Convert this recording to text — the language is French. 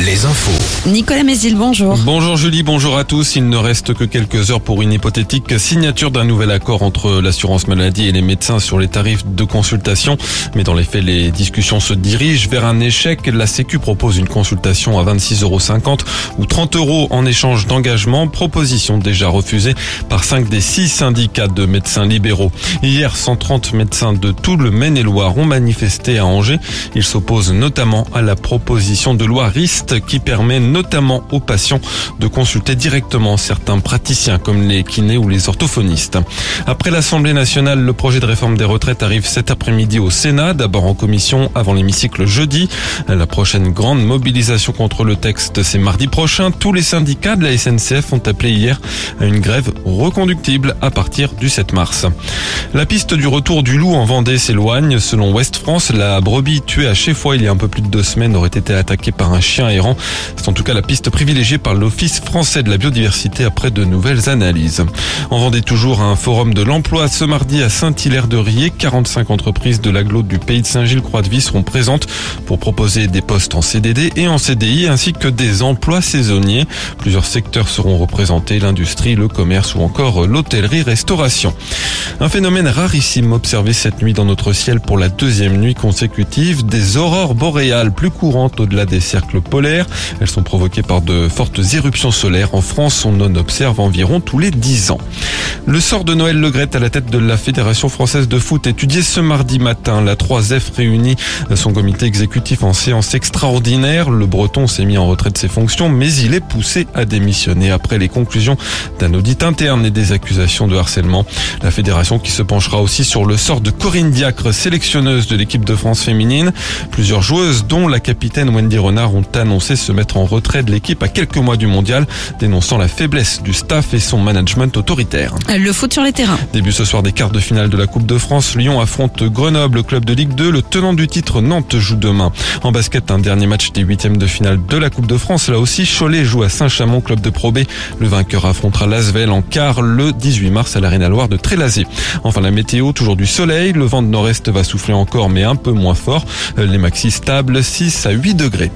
les infos. Nicolas Mézil, bonjour. Bonjour Julie, bonjour à tous. Il ne reste que quelques heures pour une hypothétique signature d'un nouvel accord entre l'assurance maladie et les médecins sur les tarifs de consultation. Mais dans les faits, les discussions se dirigent vers un échec. La Sécu propose une consultation à 26,50 euros ou 30 euros en échange d'engagement. Proposition déjà refusée par 5 des 6 syndicats de médecins libéraux. Hier, 130 médecins de tout le Maine-et-Loire ont manifesté à Angers. Ils s'opposent notamment à la proposition de loi Qui permet notamment aux patients de consulter directement certains praticiens comme les kinés ou les orthophonistes. Après l'Assemblée nationale, le projet de réforme des retraites arrive cet après-midi au Sénat, d'abord en commission avant l'hémicycle jeudi. La prochaine grande mobilisation contre le texte, c'est mardi prochain. Tous les syndicats de la SNCF ont appelé hier à une grève reconductible à partir du 7 mars. La piste du retour du loup en Vendée s'éloigne. Selon Ouest France, la brebis tuée à fois il y a un peu plus de deux semaines aurait été attaquée par un chien C'est en tout cas la piste privilégiée par l'Office français de la biodiversité après de nouvelles analyses. En Vendée toujours un forum de l'emploi ce mardi à Saint-Hilaire-de-Riez. 45 entreprises de l'agglo du pays de Saint-Gilles-Croix-de-Vie seront présentes pour proposer des postes en CDD et en CDI ainsi que des emplois saisonniers. Plusieurs secteurs seront représentés, l'industrie, le commerce ou encore l'hôtellerie-restauration. Un phénomène rarissime observé cette nuit dans notre ciel pour la deuxième nuit consécutive. Des aurores boréales plus courantes au-delà des cercles Elles sont provoquées par de fortes éruptions solaires. En France, on en observe environ tous les 10 ans. Le sort de Noël Legrette à la tête de la Fédération française de foot étudié ce mardi matin. La 3F réunit son comité exécutif en séance extraordinaire. Le breton s'est mis en retrait de ses fonctions, mais il est poussé à démissionner après les conclusions d'un audit interne et des accusations de harcèlement. La fédération qui se penchera aussi sur le sort de Corinne Diacre, sélectionneuse de l'équipe de France féminine. Plusieurs joueuses, dont la capitaine Wendy Renard, ont annoncé se mettre en retrait de l'équipe à quelques mois du mondial, dénonçant la faiblesse du staff et son management autoritaire. Le foot sur les terrains. Début ce soir des quarts de finale de la Coupe de France. Lyon affronte Grenoble, club de Ligue 2. Le tenant du titre Nantes joue demain. En basket, un dernier match des huitièmes de finale de la Coupe de France. Là aussi, Cholet joue à Saint-Chamond, club de Pro B. Le vainqueur affrontera Lasvel en quart le 18 mars à l'Arena Loire de Trélazé. Enfin, la météo, toujours du soleil. Le vent de nord-est va souffler encore, mais un peu moins fort. Les maxi stables, 6 à 8 degrés.